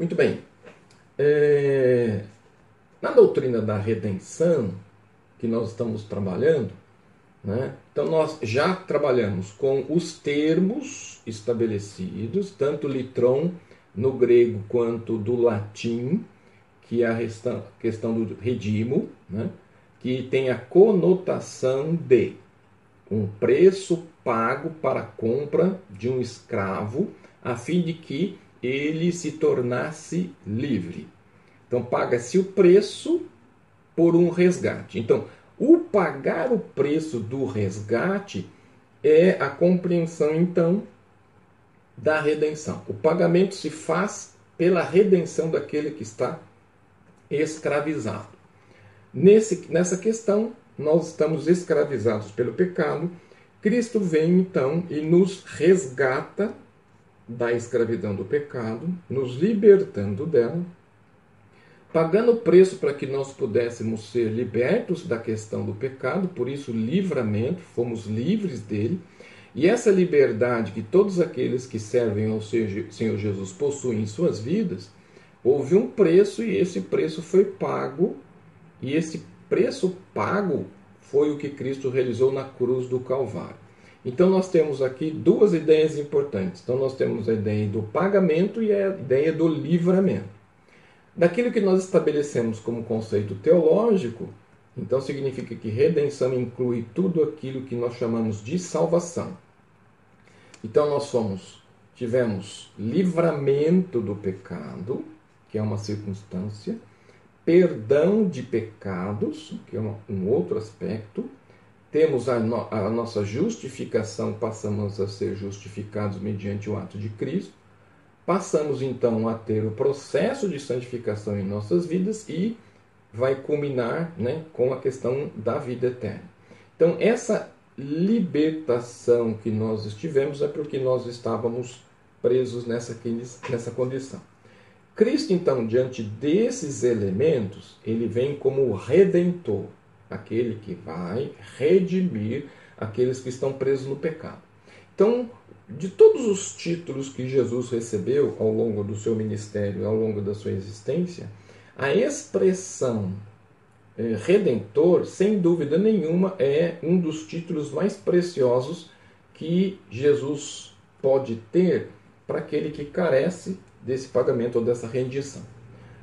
Muito bem. É... Na doutrina da redenção, que nós estamos trabalhando, né? então nós já trabalhamos com os termos estabelecidos, tanto litron no grego quanto do latim, que é a questão do redimo, né? que tem a conotação de um preço pago para a compra de um escravo, a fim de que ele se tornasse livre. Então, paga-se o preço por um resgate. Então, o pagar o preço do resgate é a compreensão, então, da redenção. O pagamento se faz pela redenção daquele que está escravizado. Nesse, nessa questão, nós estamos escravizados pelo pecado. Cristo vem então e nos resgata da escravidão do pecado, nos libertando dela, pagando o preço para que nós pudéssemos ser libertos da questão do pecado, por isso livramento, fomos livres dele. E essa liberdade que todos aqueles que servem ao Senhor Jesus possuem em suas vidas, houve um preço e esse preço foi pago, e esse preço pago foi o que Cristo realizou na cruz do Calvário. Então nós temos aqui duas ideias importantes. Então nós temos a ideia do pagamento e a ideia do livramento. Daquilo que nós estabelecemos como conceito teológico, então significa que redenção inclui tudo aquilo que nós chamamos de salvação. Então nós somos, tivemos livramento do pecado, que é uma circunstância, perdão de pecados, que é um outro aspecto, temos a, no, a, nossa justificação, passamos a ser justificados mediante o ato de Cristo, passamos então a ter o processo de santificação em nossas vidas e vai culminar né, com a questão da vida eterna. Então, essa libertação que nós estivemos é porque nós estávamos presos nessa, nessa condição. Cristo, então, diante desses elementos, ele vem como redentor, aquele que vai redimir aqueles que estão presos no pecado. Então, de todos os títulos que Jesus recebeu ao longo do seu ministério, ao longo da sua existência, a expressão é, redentor, sem dúvida nenhuma, é um dos títulos mais preciosos que Jesus pode ter para aquele que carece desse pagamento ou dessa rendição.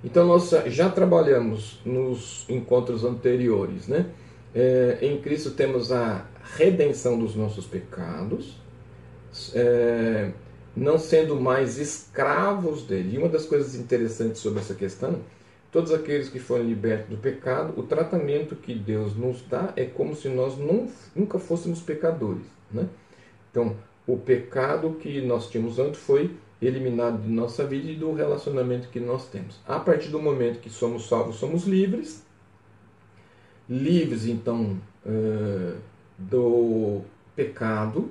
Então, nós já trabalhamos nos encontros anteriores, né? É, em Cristo temos a redenção dos nossos pecados, é, não sendo mais escravos dele. E uma das coisas interessantes sobre essa questão, todos aqueles que foram libertos do pecado, o tratamento que Deus nos dá é como se nós não, nunca fôssemos pecadores. Né? Então, o pecado que nós tínhamos antes foi eliminado de nossa vida e do relacionamento que nós temos. A partir do momento que somos salvos, somos livres. Livres, então, uh, do pecado.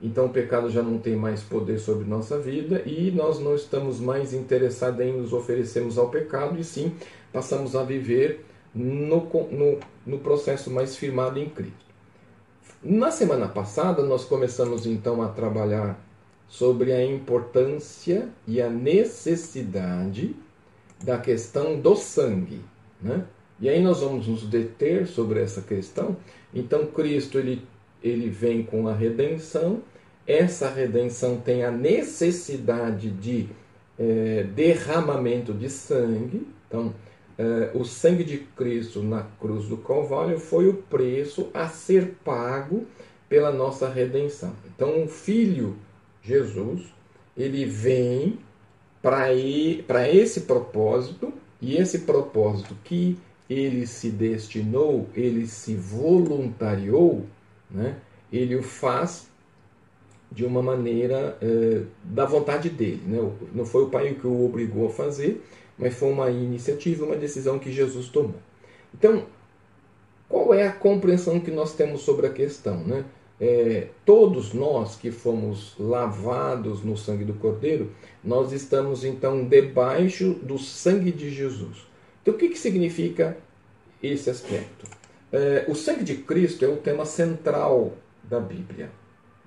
Então, o pecado já não tem mais poder sobre nossa vida e nós não estamos mais interessados em nos oferecermos ao pecado e sim passamos a viver no, no, no processo mais firmado em Cristo. Na semana passada, nós começamos então a trabalhar sobre a importância e a necessidade da questão do sangue. Né? E aí nós vamos nos deter sobre essa questão. Então Cristo ele, ele vem com a redenção. Essa redenção tem a necessidade de é, derramamento de sangue. Então, é, o sangue de Cristo na cruz do Calvário foi o preço a ser pago pela nossa redenção. Então, o Filho Jesus, ele vem para esse propósito, e esse propósito que ele se destinou, ele se voluntariou, né? ele o faz de uma maneira é, da vontade dele. Né? Não foi o pai que o obrigou a fazer, mas foi uma iniciativa, uma decisão que Jesus tomou. Então, qual é a compreensão que nós temos sobre a questão? Né? É, todos nós que fomos lavados no sangue do Cordeiro, nós estamos então debaixo do sangue de Jesus. Então, o que, que significa esse aspecto? É, o sangue de Cristo é o tema central da Bíblia.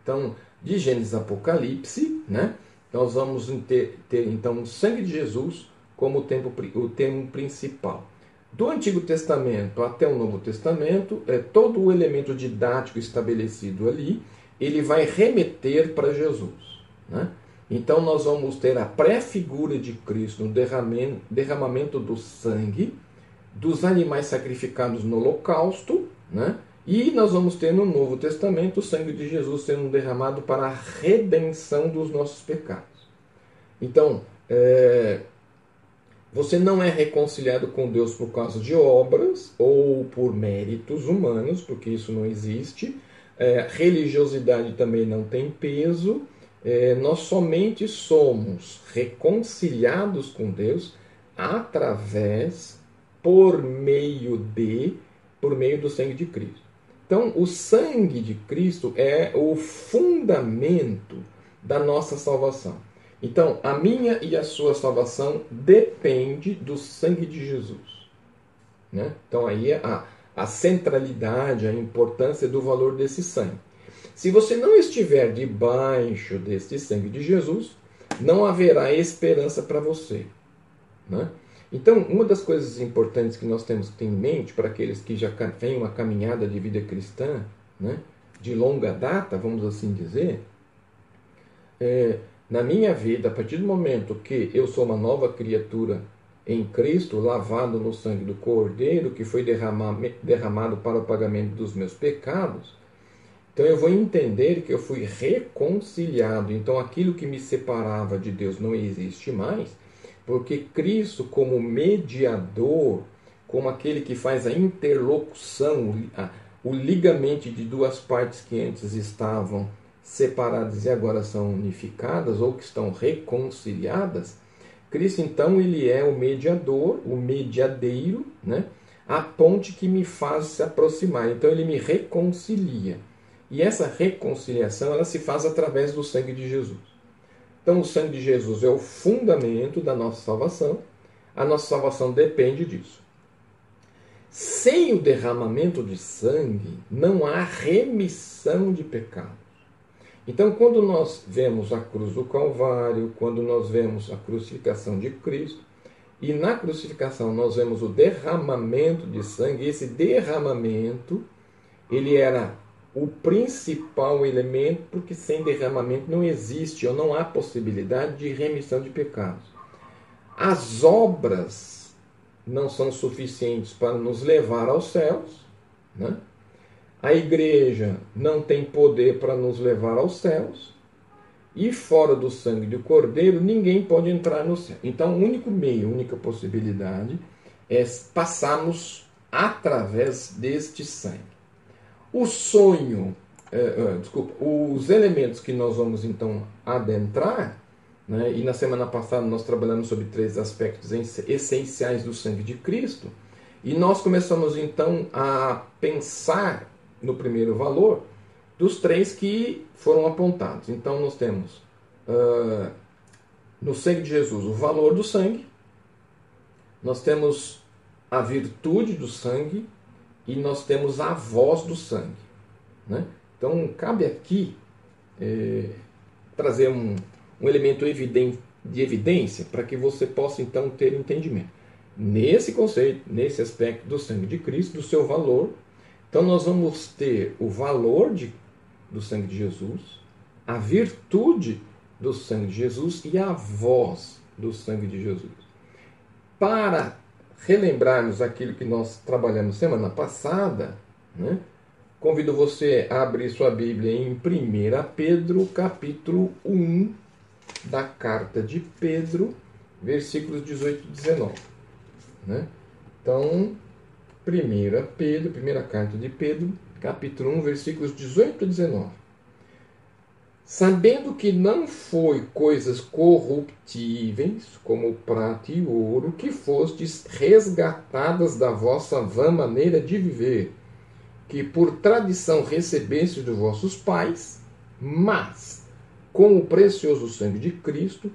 Então, de Gênesis Apocalipse, né, nós vamos ter, ter então o sangue de Jesus como o, tempo, o termo principal. Do Antigo Testamento até o Novo Testamento, é, todo o elemento didático estabelecido ali, ele vai remeter para Jesus. Né? Então nós vamos ter a pré-figura de Cristo derramamento, derramamento do sangue, dos animais sacrificados no holocausto, né? e nós vamos ter no Novo Testamento o sangue de Jesus sendo derramado para a redenção dos nossos pecados. Então, é, você não é reconciliado com Deus por causa de obras ou por méritos humanos, porque isso não existe. É, religiosidade também não tem peso. É, nós somente somos reconciliados com Deus através, por meio de, por meio do sangue de Cristo. Então, o sangue de Cristo é o fundamento da nossa salvação. Então, a minha e a sua salvação depende do sangue de Jesus. Né? Então, aí é a, a centralidade, a importância do valor desse sangue. Se você não estiver debaixo deste sangue de Jesus, não haverá esperança para você. Né? Então, uma das coisas importantes que nós temos que ter em mente para aqueles que já têm uma caminhada de vida cristã, né, de longa data, vamos assim dizer, é, na minha vida, a partir do momento que eu sou uma nova criatura em Cristo, lavado no sangue do Cordeiro, que foi derramado para o pagamento dos meus pecados, então eu vou entender que eu fui reconciliado. Então aquilo que me separava de Deus não existe mais, porque Cristo, como mediador, como aquele que faz a interlocução, o ligamento de duas partes que antes estavam separadas e agora são unificadas ou que estão reconciliadas, Cristo então ele é o mediador, o mediadeiro, né? A ponte que me faz se aproximar. Então ele me reconcilia. E essa reconciliação ela se faz através do sangue de Jesus. Então o sangue de Jesus é o fundamento da nossa salvação. A nossa salvação depende disso. Sem o derramamento de sangue, não há remissão de pecado. Então, quando nós vemos a cruz do Calvário, quando nós vemos a crucificação de Cristo, e na crucificação nós vemos o derramamento de sangue, esse derramamento, ele era o principal elemento, porque sem derramamento não existe ou não há possibilidade de remissão de pecados. As obras não são suficientes para nos levar aos céus, né? A igreja não tem poder para nos levar aos céus. E fora do sangue do Cordeiro, ninguém pode entrar no céu. Então, o único meio, a única possibilidade é passarmos através deste sangue. O sonho, é, é, desculpa, os elementos que nós vamos então adentrar, né, e na semana passada nós trabalhamos sobre três aspectos essenciais do sangue de Cristo, e nós começamos então a pensar no primeiro valor dos três que foram apontados. Então nós temos uh, no sangue de Jesus o valor do sangue, nós temos a virtude do sangue e nós temos a voz do sangue. Né? Então cabe aqui é, trazer um, um elemento evidente, de evidência para que você possa então ter entendimento. Nesse conceito, nesse aspecto do sangue de Cristo, do seu valor então nós vamos ter o valor de, do sangue de Jesus, a virtude do sangue de Jesus e a voz do sangue de Jesus. Para relembrarmos aquilo que nós trabalhamos semana passada, né, convido você a abrir sua Bíblia em 1 Pedro, capítulo 1 da carta de Pedro, versículos 18 e 19. Né? Então, 1 Pedro, primeira carta de Pedro, capítulo 1, versículos 18 e 19. Sabendo que não foi coisas corruptíveis, como prata e ouro, que fostes resgatadas da vossa vã maneira de viver, que por tradição recebestes dos vossos pais, mas com o precioso sangue de Cristo,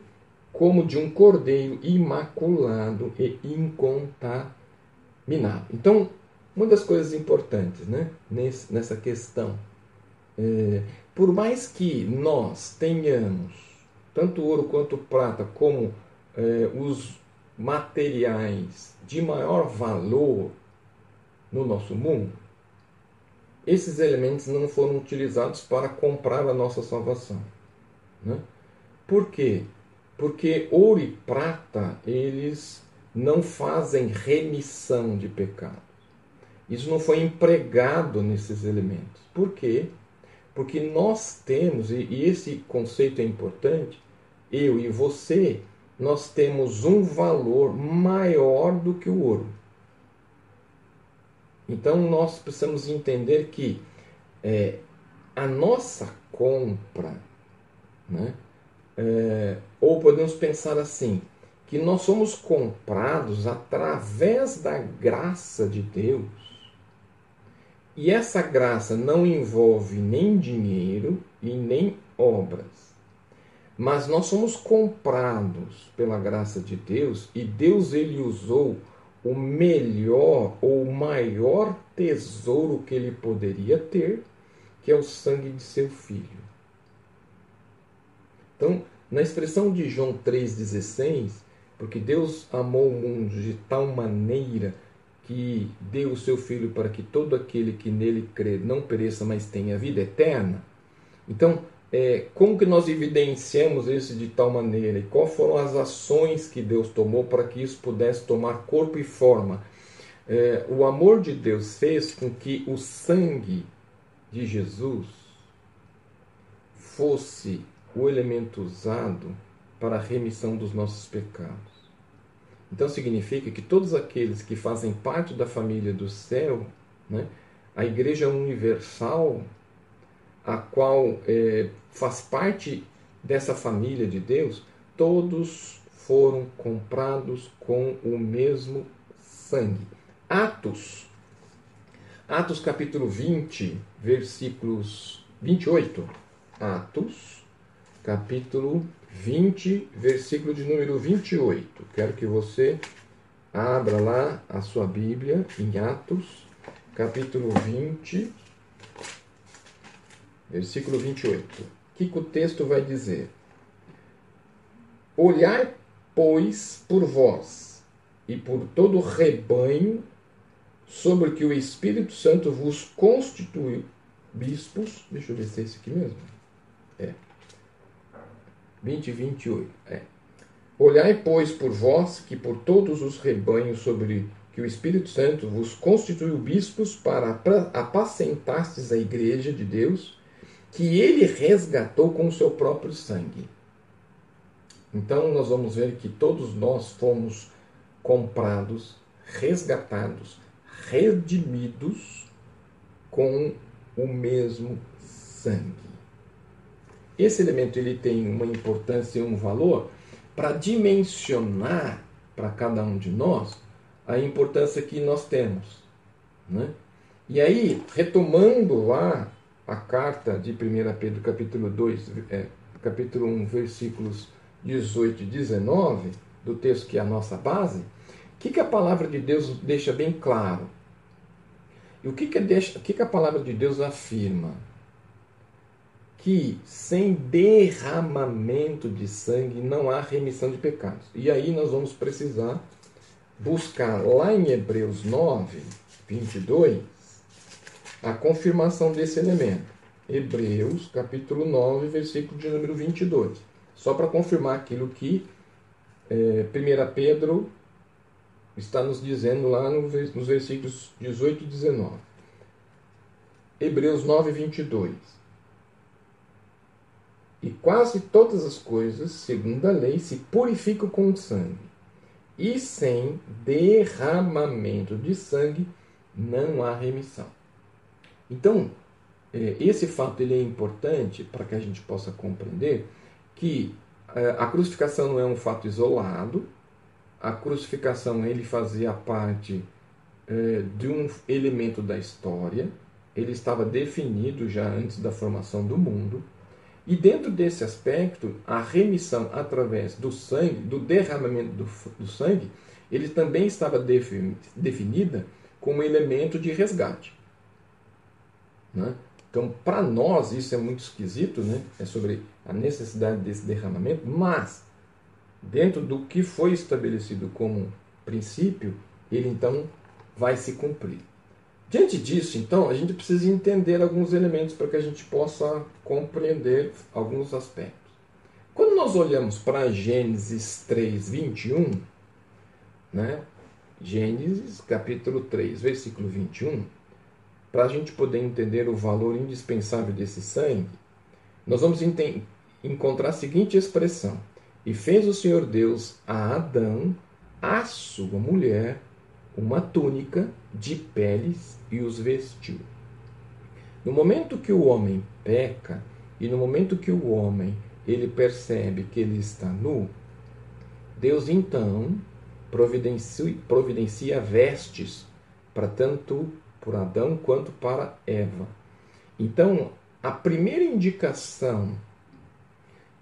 como de um cordeiro imaculado e incontaminado minado. Então, uma das coisas importantes né, nessa questão, é, por mais que nós tenhamos tanto ouro quanto prata como é, os materiais de maior valor no nosso mundo, esses elementos não foram utilizados para comprar a nossa salvação. Né? Por quê? Porque ouro e prata, eles não fazem remissão de pecados. Isso não foi empregado nesses elementos. Por quê? Porque nós temos, e esse conceito é importante, eu e você, nós temos um valor maior do que o ouro. Então nós precisamos entender que é, a nossa compra, né, é, ou podemos pensar assim, que nós somos comprados através da graça de Deus. E essa graça não envolve nem dinheiro e nem obras. Mas nós somos comprados pela graça de Deus e Deus ele usou o melhor ou o maior tesouro que ele poderia ter, que é o sangue de seu filho. Então, na expressão de João 3,16, porque Deus amou o mundo de tal maneira que deu o seu filho para que todo aquele que nele crê não pereça, mas tenha vida eterna. Então, é, como que nós evidenciamos isso de tal maneira? E quais foram as ações que Deus tomou para que isso pudesse tomar corpo e forma? É, o amor de Deus fez com que o sangue de Jesus fosse o elemento usado para a remissão dos nossos pecados. Então significa que todos aqueles que fazem parte da família do céu, né, a Igreja Universal a qual é, faz parte dessa família de Deus, todos foram comprados com o mesmo sangue. Atos, Atos capítulo 20, versículos 28. Atos, capítulo 20, versículo de número 28. Quero que você abra lá a sua Bíblia em Atos, capítulo 20, versículo 28. O que, que o texto vai dizer? Olhai, pois, por vós e por todo o rebanho sobre que o Espírito Santo vos constituiu bispos. Deixa eu ver se é esse aqui mesmo. É. 20 e 28. É. Olhai, pois, por vós que por todos os rebanhos sobre que o Espírito Santo vos constituiu bispos para apacentastes a igreja de Deus que ele resgatou com o seu próprio sangue. Então nós vamos ver que todos nós fomos comprados, resgatados, redimidos com o mesmo sangue. Esse elemento ele tem uma importância e um valor para dimensionar para cada um de nós a importância que nós temos. Né? E aí, retomando lá a carta de 1 Pedro, capítulo 2, é, capítulo 1, versículos 18 e 19, do texto que é a nossa base, o que, que a palavra de Deus deixa bem claro? E o que, que, deixa, o que, que a palavra de Deus afirma? Que sem derramamento de sangue não há remissão de pecados. E aí nós vamos precisar buscar lá em Hebreus 9, 22, a confirmação desse elemento. Hebreus, capítulo 9, versículo de número 22. Só para confirmar aquilo que é, 1 Pedro está nos dizendo lá nos versículos 18 e 19. Hebreus 9, 22. E quase todas as coisas, segundo a lei, se purificam com sangue, e sem derramamento de sangue não há remissão. Então, é, esse fato ele é importante para que a gente possa compreender que é, a crucificação não é um fato isolado, a crucificação ele fazia parte é, de um elemento da história, ele estava definido já antes da formação do mundo, e dentro desse aspecto, a remissão através do sangue, do derramamento do, do sangue, ele também estava definida como elemento de resgate. Né? Então, para nós, isso é muito esquisito, né? é sobre a necessidade desse derramamento, mas dentro do que foi estabelecido como princípio, ele então vai se cumprir. Diante disso, então, a gente precisa entender alguns elementos para que a gente possa compreender alguns aspectos. Quando nós olhamos para Gênesis 3, 21, né? Gênesis capítulo 3, versículo 21, para a gente poder entender o valor indispensável desse sangue, nós vamos encontrar a seguinte expressão: E fez o Senhor Deus a Adão, a sua mulher, uma túnica de peles e os vestiu. No momento que o homem peca e no momento que o homem ele percebe que ele está nu, Deus então providencia, providencia vestes para tanto por Adão quanto para Eva. Então, a primeira indicação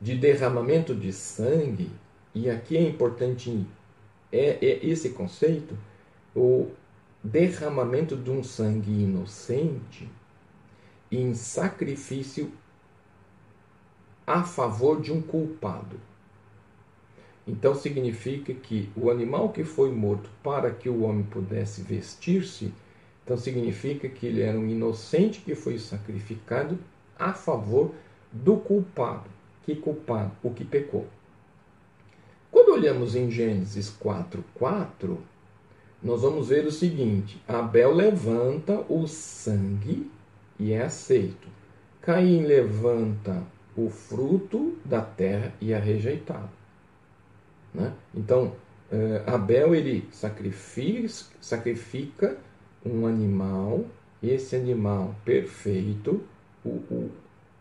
de derramamento de sangue, e aqui é importante é, é esse conceito, o derramamento de um sangue inocente em sacrifício a favor de um culpado. Então significa que o animal que foi morto para que o homem pudesse vestir-se, então significa que ele era um inocente que foi sacrificado a favor do culpado. Que culpado? O que pecou. Quando olhamos em Gênesis 4:4, nós vamos ver o seguinte: Abel levanta o sangue e é aceito. Caim levanta o fruto da terra e é rejeitado. Né? Então, eh, Abel ele sacrifica, um animal, esse animal perfeito, o, o,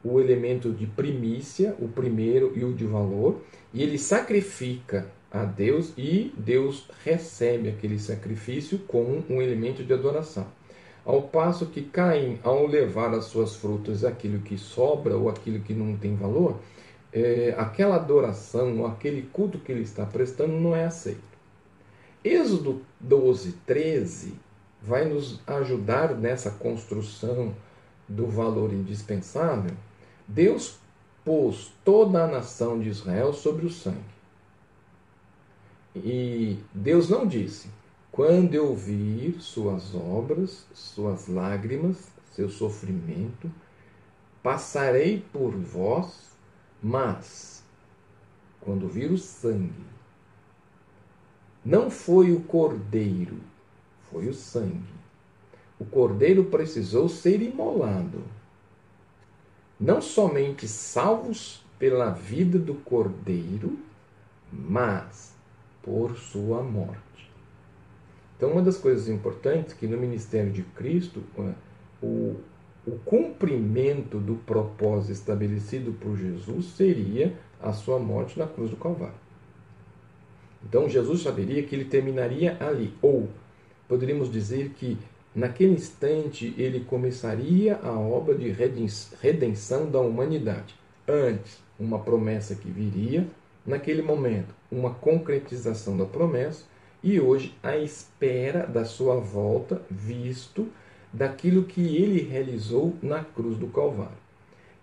o elemento de primícia, o primeiro e o de valor, e ele sacrifica a Deus e Deus recebe aquele sacrifício como um elemento de adoração. Ao passo que Caim, ao levar as suas frutas aquilo que sobra ou aquilo que não tem valor, é, aquela adoração ou aquele culto que ele está prestando não é aceito. Êxodo 12, 13 vai nos ajudar nessa construção do valor indispensável. Deus pôs toda a nação de Israel sobre o sangue. E Deus não disse: quando eu vir suas obras, suas lágrimas, seu sofrimento, passarei por vós, mas quando vir o sangue, não foi o cordeiro, foi o sangue. O cordeiro precisou ser imolado. Não somente salvos pela vida do cordeiro, mas por sua morte. Então, uma das coisas importantes é que no ministério de Cristo, o, o cumprimento do propósito estabelecido por Jesus seria a sua morte na cruz do Calvário. Então, Jesus saberia que ele terminaria ali, ou poderíamos dizer que naquele instante ele começaria a obra de redenção da humanidade. Antes, uma promessa que viria, naquele momento, uma concretização da promessa e hoje a espera da sua volta, visto daquilo que ele realizou na cruz do Calvário.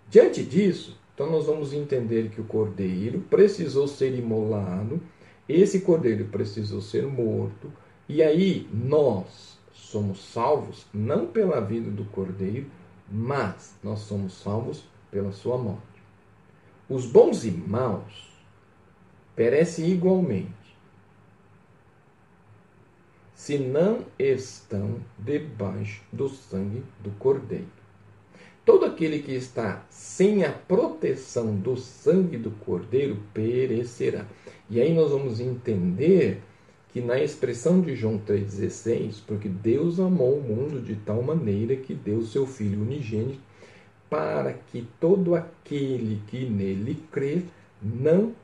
Diante disso, então nós vamos entender que o cordeiro precisou ser imolado, esse cordeiro precisou ser morto, e aí nós somos salvos não pela vida do cordeiro, mas nós somos salvos pela sua morte. Os bons e maus perece igualmente, se não estão debaixo do sangue do Cordeiro. Todo aquele que está sem a proteção do sangue do Cordeiro perecerá. E aí nós vamos entender que na expressão de João 3,16, porque Deus amou o mundo de tal maneira que deu seu Filho unigênito, para que todo aquele que nele crê não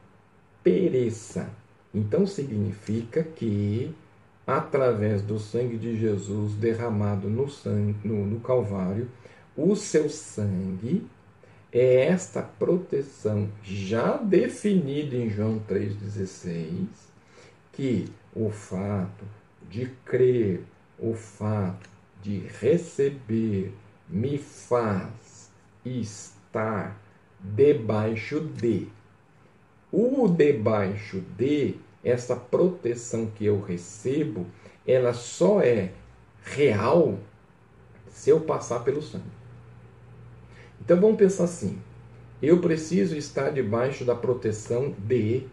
pereça. Então significa que, através do sangue de Jesus derramado no, sangue, no, no Calvário, o seu sangue é esta proteção já definida em João 3,16, que o fato de crer, o fato de receber, me faz estar debaixo de O debaixo de, essa proteção que eu recebo, ela só é real se eu passar pelo sangue. Então vamos pensar assim: eu preciso estar debaixo da proteção de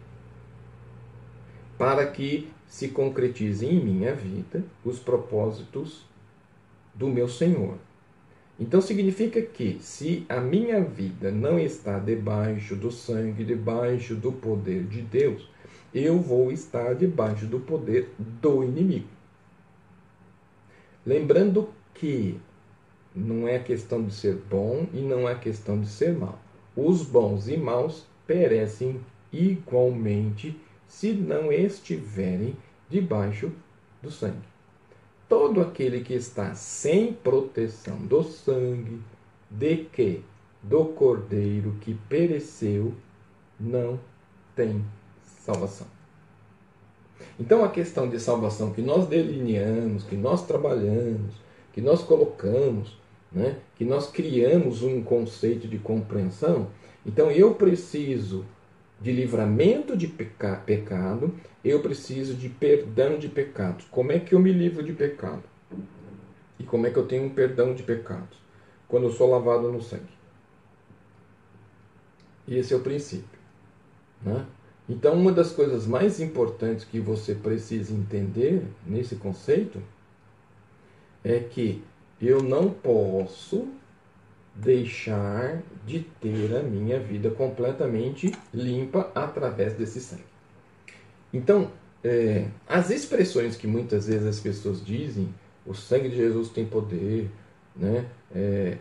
para que se concretizem em minha vida os propósitos do meu Senhor. Então significa que se a minha vida não está debaixo do sangue, debaixo do poder de Deus, eu vou estar debaixo do poder do inimigo. Lembrando que não é questão de ser bom e não é questão de ser mal. Os bons e maus perecem igualmente se não estiverem debaixo do sangue. Todo aquele que está sem proteção do sangue, de que? Do cordeiro que pereceu, não tem salvação. Então a questão de salvação que nós delineamos, que nós trabalhamos, que nós colocamos, né, que nós criamos um conceito de compreensão, então eu preciso de livramento de peca pecado, eu preciso de perdão de pecados. Como é que eu me livro de pecado? E como é que eu tenho um perdão de pecados? Quando eu sou lavado no sangue. E esse é o princípio. Né? Então, uma das coisas mais importantes que você precisa entender nesse conceito é que eu não posso deixar de ter a minha vida completamente limpa através desse sangue. Então, é, as expressões que muitas vezes as pessoas dizem, o sangue de Jesus tem poder, né? É,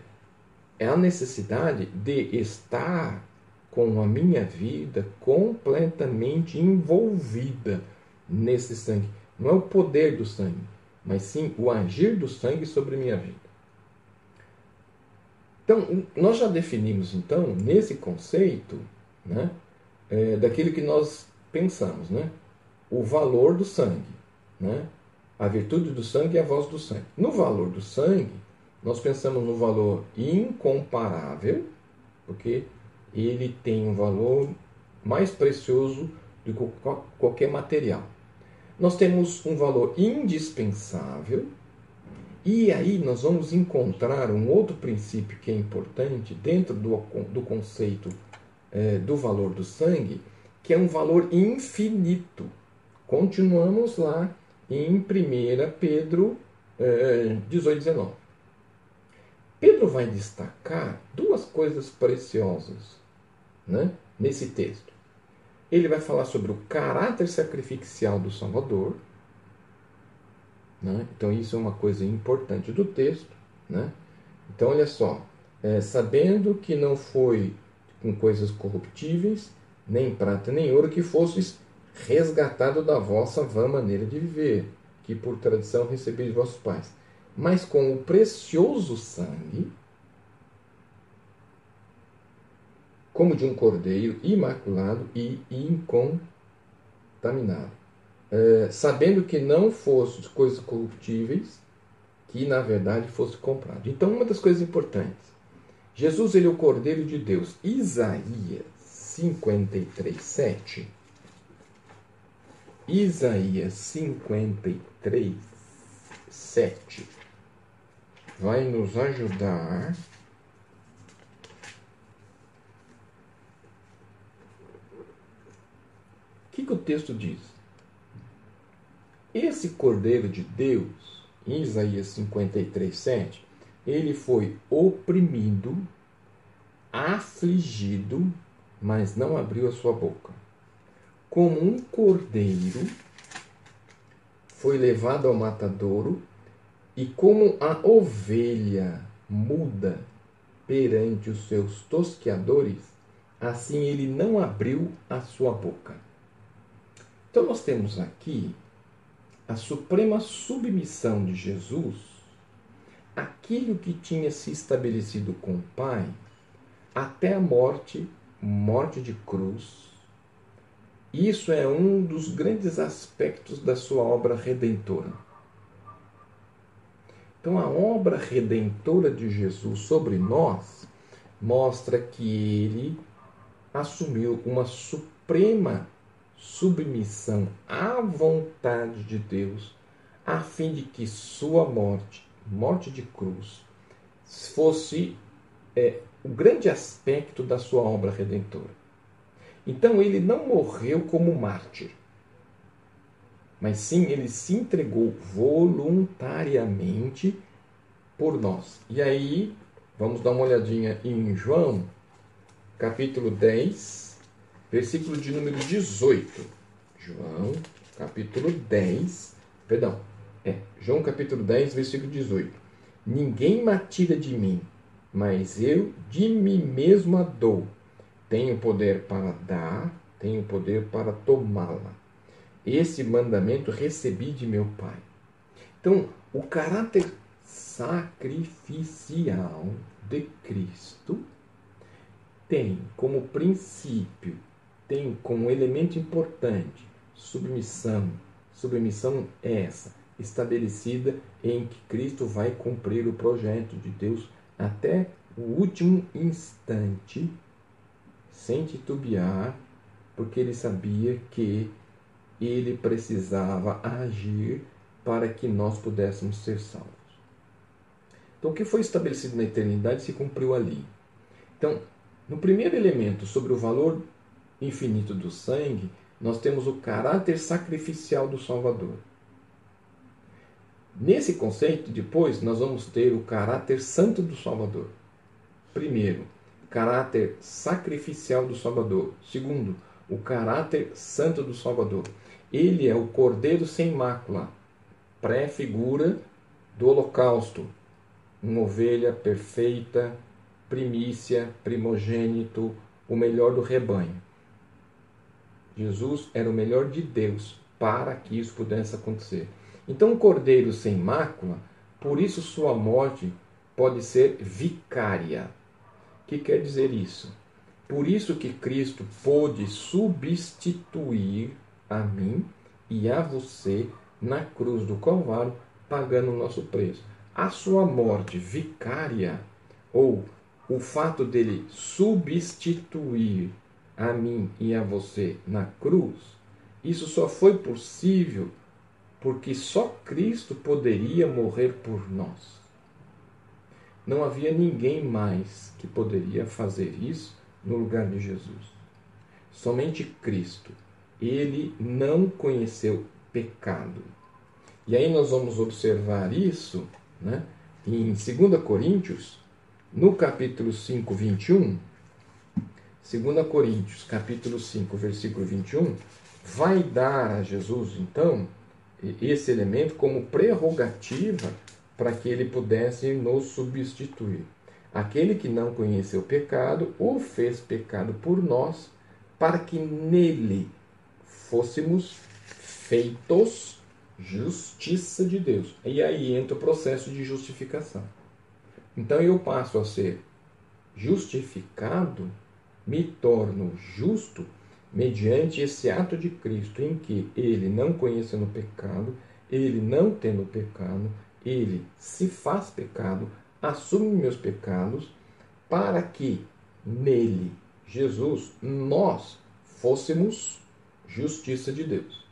é a necessidade de estar com a minha vida completamente envolvida nesse sangue. Não é o poder do sangue, mas sim o agir do sangue sobre minha vida. Então, nós já definimos, então, nesse conceito, né, é, daquilo que nós pensamos, né, o valor do sangue. Né, a virtude do sangue é a voz do sangue. No valor do sangue, nós pensamos no valor incomparável, porque ele tem um valor mais precioso do que qualquer material. Nós temos um valor indispensável, e aí nós vamos encontrar um outro princípio que é importante dentro do, do conceito é, do valor do sangue, que é um valor infinito. Continuamos lá em 1 Pedro é, 18, 19. Pedro vai destacar duas coisas preciosas né, nesse texto. Ele vai falar sobre o caráter sacrificial do Salvador né? Então, isso é uma coisa importante do texto. Né? Então, olha só: é, sabendo que não foi com coisas corruptíveis, nem prata nem ouro, que fosses resgatado da vossa vã maneira de viver, que por tradição recebeis de vossos pais, mas com o precioso sangue, como de um cordeiro imaculado e incontaminado é, sabendo que não fosse coisas corruptíveis, que na verdade fosse comprado. Então, uma das coisas importantes, Jesus ele é o Cordeiro de Deus. Isaías 53, 7. Isaías 53, 7 vai nos ajudar O que, que o texto diz? Esse Cordeiro de Deus, em Isaías 53, 7, ele foi oprimido, afligido, mas não abriu a sua boca. Como um cordeiro foi levado ao matadouro, e como a ovelha muda perante os seus tosqueadores, assim ele não abriu a sua boca. Então nós temos aqui a suprema submissão de Jesus, aquilo que tinha se estabelecido com o Pai, até a morte, morte de cruz. Isso é um dos grandes aspectos da sua obra redentora. Então, a obra redentora de Jesus sobre nós mostra que ele assumiu uma suprema submissão à vontade de Deus, a fim de que sua morte, morte de cruz, fosse é, o grande aspecto da sua obra redentora. Então ele não morreu como mártir, mas sim ele se entregou voluntariamente por nós. E aí, vamos dar uma olhadinha em João, capítulo 10, versículo de número 18. João, capítulo 10, perdão, é, João capítulo 10, versículo 18. Ninguém me tira de mim, mas eu de mim mesmo a dou. Tenho poder para dar, tenho poder para tomá-la. Esse mandamento recebi de meu Pai. Então, o caráter sacrificial de Cristo tem como princípio, tem como elemento importante submissão. Submissão é essa, estabelecida em que Cristo vai cumprir o projeto de Deus até o último instante, sem titubear, porque ele sabia que ele precisava agir para que nós pudéssemos ser salvos. Então, o que foi estabelecido na eternidade se cumpriu ali. Então, no primeiro elemento sobre o valor infinito do sangue, nós temos o caráter sacrificial do Salvador. Nesse conceito, depois, nós vamos ter o caráter santo do Salvador. Primeiro, caráter sacrificial do Salvador. Segundo, o caráter santo do Salvador. Ele é o cordeiro sem mácula, pré-figura do holocausto, uma ovelha perfeita, primícia, primogênito, o melhor do rebanho. Jesus era o melhor de Deus para que isso pudesse acontecer. Então, um cordeiro sem mácula, por isso sua morte pode ser vicária. O que quer dizer isso? Por isso que Cristo pôde substituir a mim e a você na cruz do Calvário, pagando o nosso preço. A sua morte vicária, ou o fato dele substituir a mim e a você na cruz, isso só foi possível porque só Cristo poderia morrer por nós. Não havia ninguém mais que poderia fazer isso no lugar de Jesus. Somente Cristo. Ele não conheceu pecado. E aí nós vamos observar isso né, em 2 Coríntios, no capítulo 5, 21. 2 Coríntios, capítulo 5, versículo 21, vai dar a Jesus, então, esse elemento como prerrogativa para que ele pudesse nos substituir. Aquele que não conheceu pecado, o fez pecado por nós, para que nele fôssemos feitos justiça de Deus. E aí entra o processo de justificação. Então eu passo a ser justificado me torno justo mediante esse ato de Cristo em que ele, não conhecendo o pecado, ele não tendo pecado, ele se faz pecado, assume meus pecados, para que nele, Jesus, nós fôssemos justiça de Deus.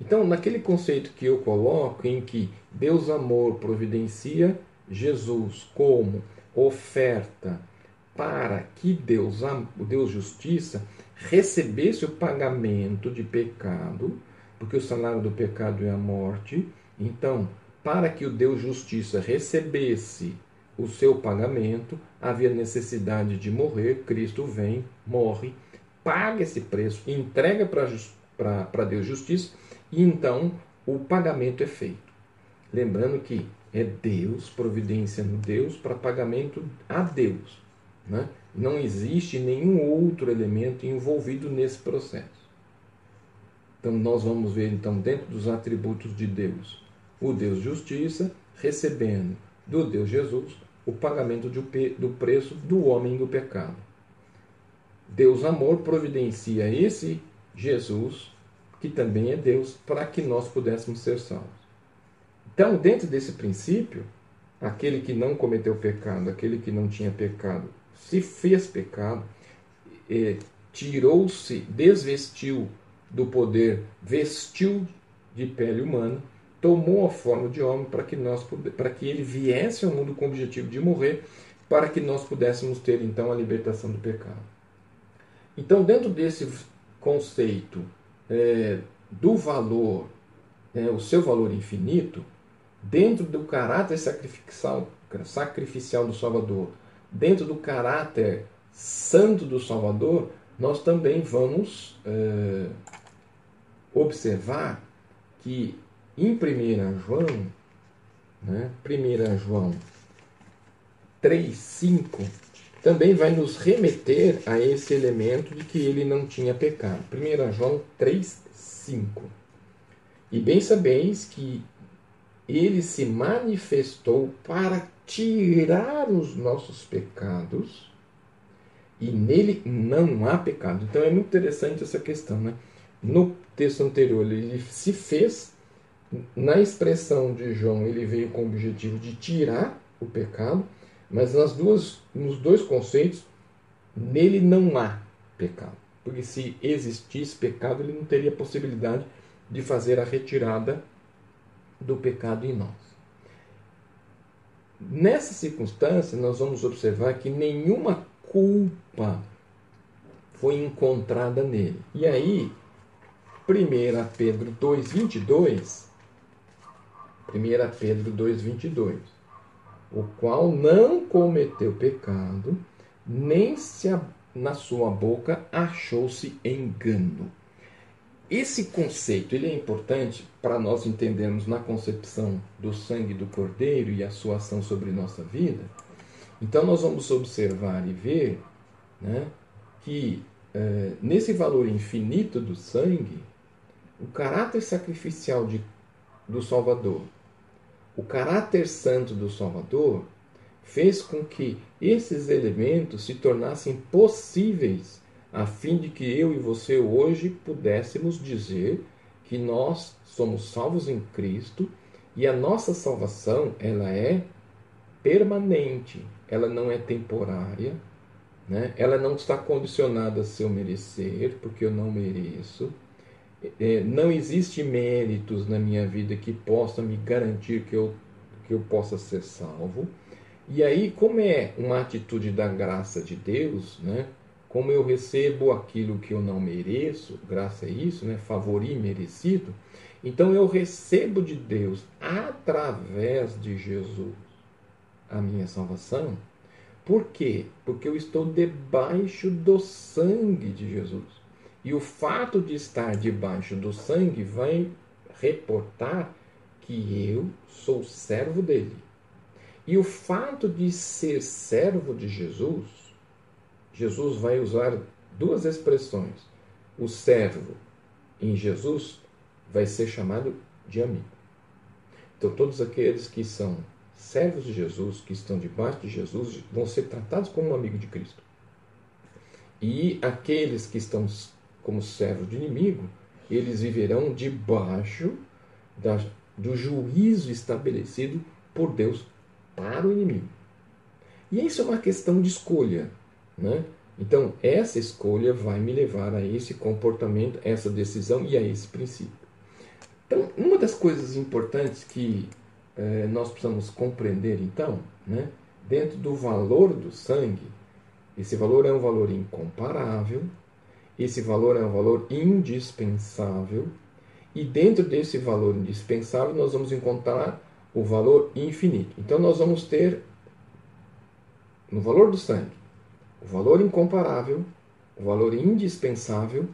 Então, naquele conceito que eu coloco, em que Deus amor providencia Jesus como oferta para que Deus, o Deus justiça, recebesse o pagamento de pecado, porque o salário do pecado é a morte. Então, para que o Deus justiça recebesse o seu pagamento, havia necessidade de morrer. Cristo vem, morre, paga esse preço, entrega para Deus justiça, e então o pagamento é feito. Lembrando que é Deus, providência no Deus, para pagamento a Deus. Né? Não existe nenhum outro elemento envolvido nesse processo. Então nós vamos ver então dentro dos atributos de Deus, o Deus justiça recebendo do Deus Jesus o pagamento do preço do homem do pecado. Deus amor providencia esse Jesus, que também é Deus, para que nós pudéssemos ser salvos. Então, dentro desse princípio, aquele que não cometeu pecado, aquele que não tinha pecado, se fez pecado, tirou-se, desvestiu do poder, vestiu de pele humana, tomou a forma de homem para que nós para que ele viesse ao mundo com o objetivo de morrer, para que nós pudéssemos ter então a libertação do pecado. Então, dentro desse conceito é, do valor, é, o seu valor infinito, dentro do caráter sacrificial, sacrificial do Salvador, dentro do caráter santo do Salvador, nós também vamos é, observar que em 1 João, né, 1 João 3,5, também vai nos remeter a esse elemento de que ele não tinha pecado. 1 João 3,5. E bem sabeis que ele se manifestou para tirar os nossos pecados e nele não há pecado. Então é muito interessante essa questão. Né? No texto anterior, ele se fez, na expressão de João, ele veio com o objetivo de tirar o pecado, mas nas duas, nos dois conceitos, nele não há pecado. Porque se existisse pecado, ele não teria possibilidade de fazer a retirada do pecado em nós. Nessa circunstância, nós vamos observar que nenhuma culpa foi encontrada nele. E aí, 1 Pedro 2,22, 1 Pedro 2,22, o qual não cometeu pecado, nem se na sua boca achou-se engano. Esse conceito ele é importante para nós entendermos na concepção do sangue do Cordeiro e a sua ação sobre nossa vida. Então nós vamos observar e ver né, que é, nesse valor infinito do sangue, o caráter sacrificial de, do Salvador, o caráter santo do Salvador, fez com que esses elementos se tornassem possíveis a fim de que eu e você hoje pudéssemos dizer que nós somos salvos em Cristo e a nossa salvação ela é permanente, ela não é temporária, né? ela não está condicionada a seu merecer, porque eu não mereço. É, não existe méritos na minha vida que possam me garantir que eu, que eu possa ser salvo. E aí, como é uma atitude da graça de Deus, né? Como eu recebo aquilo que eu não mereço, graça a isso, né? favor imerecido, então eu recebo de Deus através de Jesus a minha salvação. Por quê? Porque eu estou debaixo do sangue de Jesus. E o fato de estar debaixo do sangue vai reportar que eu sou servo dele. E o fato de ser servo de Jesus, Jesus vai usar duas expressões. O servo em Jesus vai ser chamado de amigo. Então, todos aqueles que são servos de Jesus, que estão debaixo de Jesus, vão ser tratados como um amigo de Cristo. E aqueles que estão como servos de inimigo, eles viverão debaixo da, do juízo estabelecido por Deus para o inimigo. E isso é uma questão de escolha. Né? Então, essa escolha vai me levar a esse comportamento, essa decisão e a esse princípio. Então, uma das coisas importantes que eh, nós precisamos compreender então, né, dentro do valor do sangue, esse valor é um valor incomparável, esse valor é um valor indispensável, e dentro desse valor indispensável nós vamos encontrar o valor infinito. Então nós vamos ter no valor do sangue o valor incomparável, o valor indispensável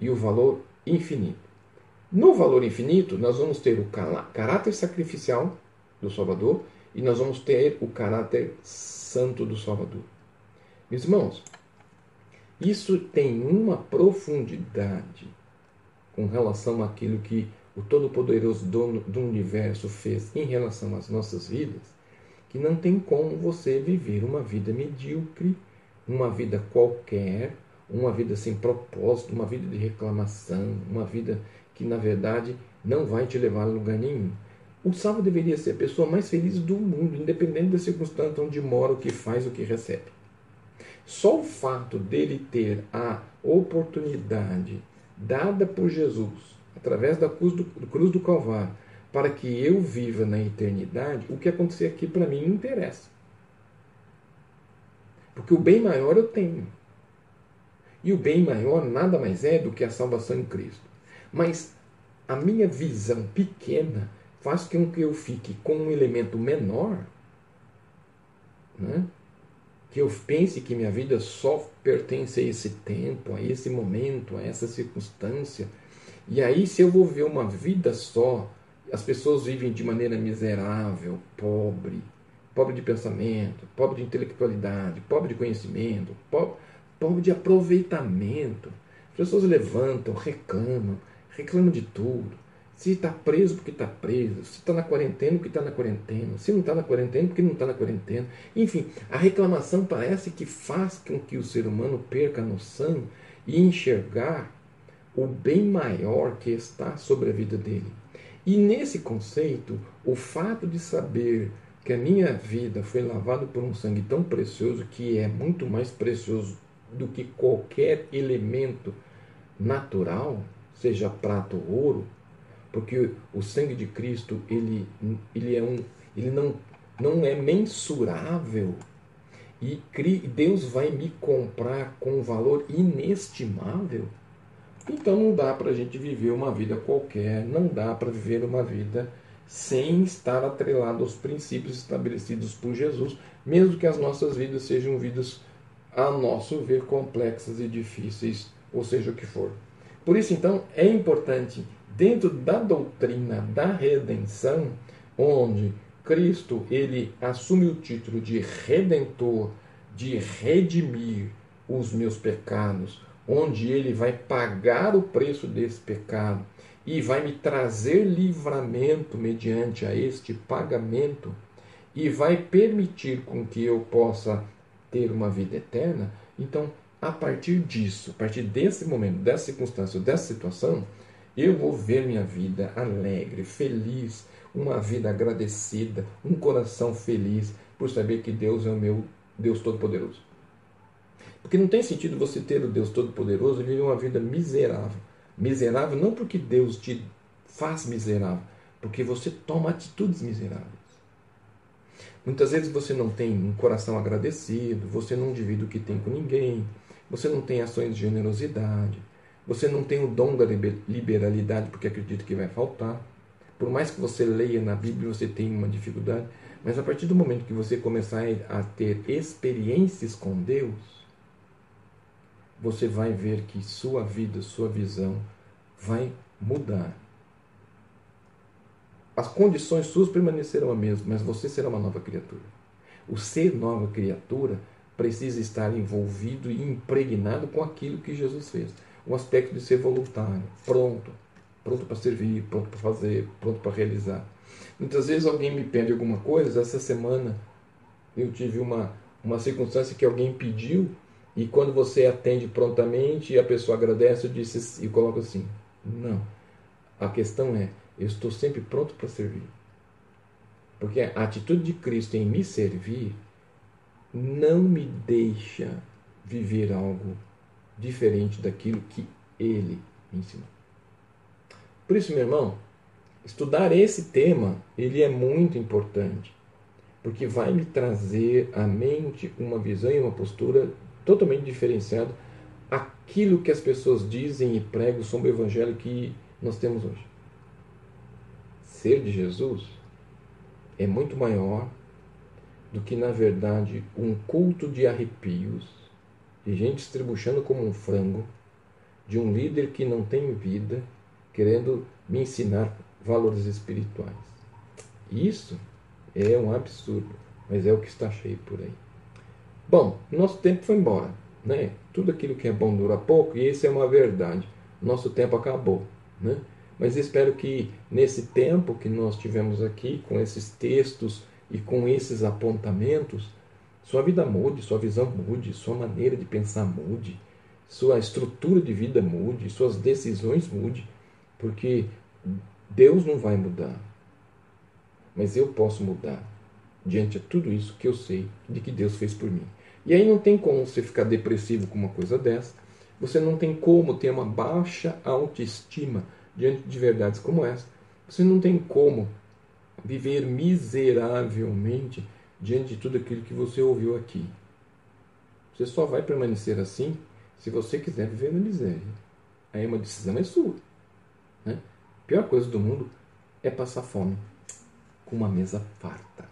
e o valor infinito. No valor infinito, nós vamos ter o caráter sacrificial do Salvador e nós vamos ter o caráter santo do Salvador. Meus irmãos, isso tem uma profundidade com relação àquilo que o Todo-Poderoso Dono do Universo fez em relação às nossas vidas, que não tem como você viver uma vida medíocre, uma vida qualquer, uma vida sem propósito, uma vida de reclamação, uma vida que na verdade não vai te levar a lugar nenhum. O salvo deveria ser a pessoa mais feliz do mundo, independente da circunstância onde mora, o que faz, o que recebe. Só o fato dele ter a oportunidade dada por Jesus, através da cruz do, cruz do Calvário, para que eu viva na eternidade, o que acontecer aqui para mim interessa. Porque o bem maior eu tenho. E o bem maior nada mais é do que a salvação em Cristo. Mas a minha visão pequena faz com que eu fique com um elemento menor, né? que eu pense que minha vida só pertence a esse tempo, a esse momento, a essa circunstância. E aí, se eu vou ver uma vida só, as pessoas vivem de maneira miserável, pobre, pobre de pensamento, pobre de intelectualidade, pobre de conhecimento, pobre, pobre de aproveitamento. As pessoas levantam, reclamam, reclamam de tudo. Se está preso, porque está preso. Se está na quarentena, porque está na quarentena. Se não está na quarentena, porque não está na quarentena. Enfim, a reclamação parece que faz com que o ser humano perca a noção e enxergar o bem maior que está sobre a vida dele. E nesse conceito, o fato de saber que a minha vida foi lavada por um sangue tão precioso, que é muito mais precioso do que qualquer elemento natural, seja prata ou ouro, porque o sangue de Cristo ele, ele, é um, ele não, não é mensurável e Deus vai me comprar com um valor inestimável. Então não dá para a gente viver uma vida qualquer, não dá para viver uma vida sem estar atrelado aos princípios estabelecidos por Jesus, mesmo que as nossas vidas sejam vidas, a nosso ver, complexas e difíceis, ou seja o que for. Por isso, então, é importante, dentro da doutrina da redenção, onde Cristo ele assume o título de redentor, de redimir os meus pecados, onde ele vai pagar o preço desse pecado e vai me trazer livramento mediante a este pagamento e vai permitir com que eu possa ter uma vida eterna, então a partir disso, a partir desse momento, dessa circunstância, dessa situação, eu vou ver minha vida alegre, feliz, uma vida agradecida, um coração feliz por saber que Deus é o meu Deus Todo-Poderoso. Porque não tem sentido você ter o Deus Todo-Poderoso e viver uma vida miserável. Miserável não porque Deus te faz miserável, porque você toma atitudes miseráveis. Muitas vezes você não tem um coração agradecido, você não divide o que tem com ninguém, você não tem ações de generosidade, você não tem o dom da liberalidade porque acredita que vai faltar. Por mais que você leia na Bíblia, você tem uma dificuldade, mas a partir do momento que você começar a ter experiências com Deus, você vai ver que sua vida, sua visão vai mudar. As condições suas permanecerão as mesmas, mas você será uma nova criatura. O ser nova criatura precisa estar envolvido e impregnado com aquilo que Jesus fez. O aspecto de ser voluntário, pronto, pronto para servir, pronto para fazer, pronto para realizar. Muitas vezes alguém me pede alguma coisa. Essa semana eu tive uma, uma circunstância que alguém pediu e quando você atende prontamente e a pessoa agradece, disse e coloco assim: não. A questão é, eu estou sempre pronto para servir. Porque a atitude de Cristo em me servir não me deixa viver algo diferente daquilo que ele me ensinou. Por isso, meu irmão, estudar esse tema, ele é muito importante, porque vai me trazer à mente uma visão e uma postura totalmente diferenciada aquilo que as pessoas dizem e pregam sobre o evangelho que nós temos hoje. Ser de Jesus é muito maior do que, na verdade, um culto de arrepios, de gente estribuchando como um frango, de um líder que não tem vida, querendo me ensinar valores espirituais. Isso é um absurdo, mas é o que está cheio por aí. Bom, nosso tempo foi embora, né? Tudo aquilo que é bom dura pouco e isso é uma verdade. Nosso tempo acabou, né? Mas espero que nesse tempo que nós tivemos aqui, com esses textos e com esses apontamentos, sua vida mude, sua visão mude, sua maneira de pensar mude, sua estrutura de vida mude, suas decisões mude, porque Deus não vai mudar, mas eu posso mudar diante de tudo isso que eu sei de que Deus fez por mim. E aí não tem como você ficar depressivo com uma coisa dessa. Você não tem como ter uma baixa autoestima diante de verdades como essa. Você não tem como viver miseravelmente diante de tudo aquilo que você ouviu aqui. Você só vai permanecer assim se você quiser viver na miséria. Aí uma decisão é sua. Né? A pior coisa do mundo é passar fome com uma mesa farta.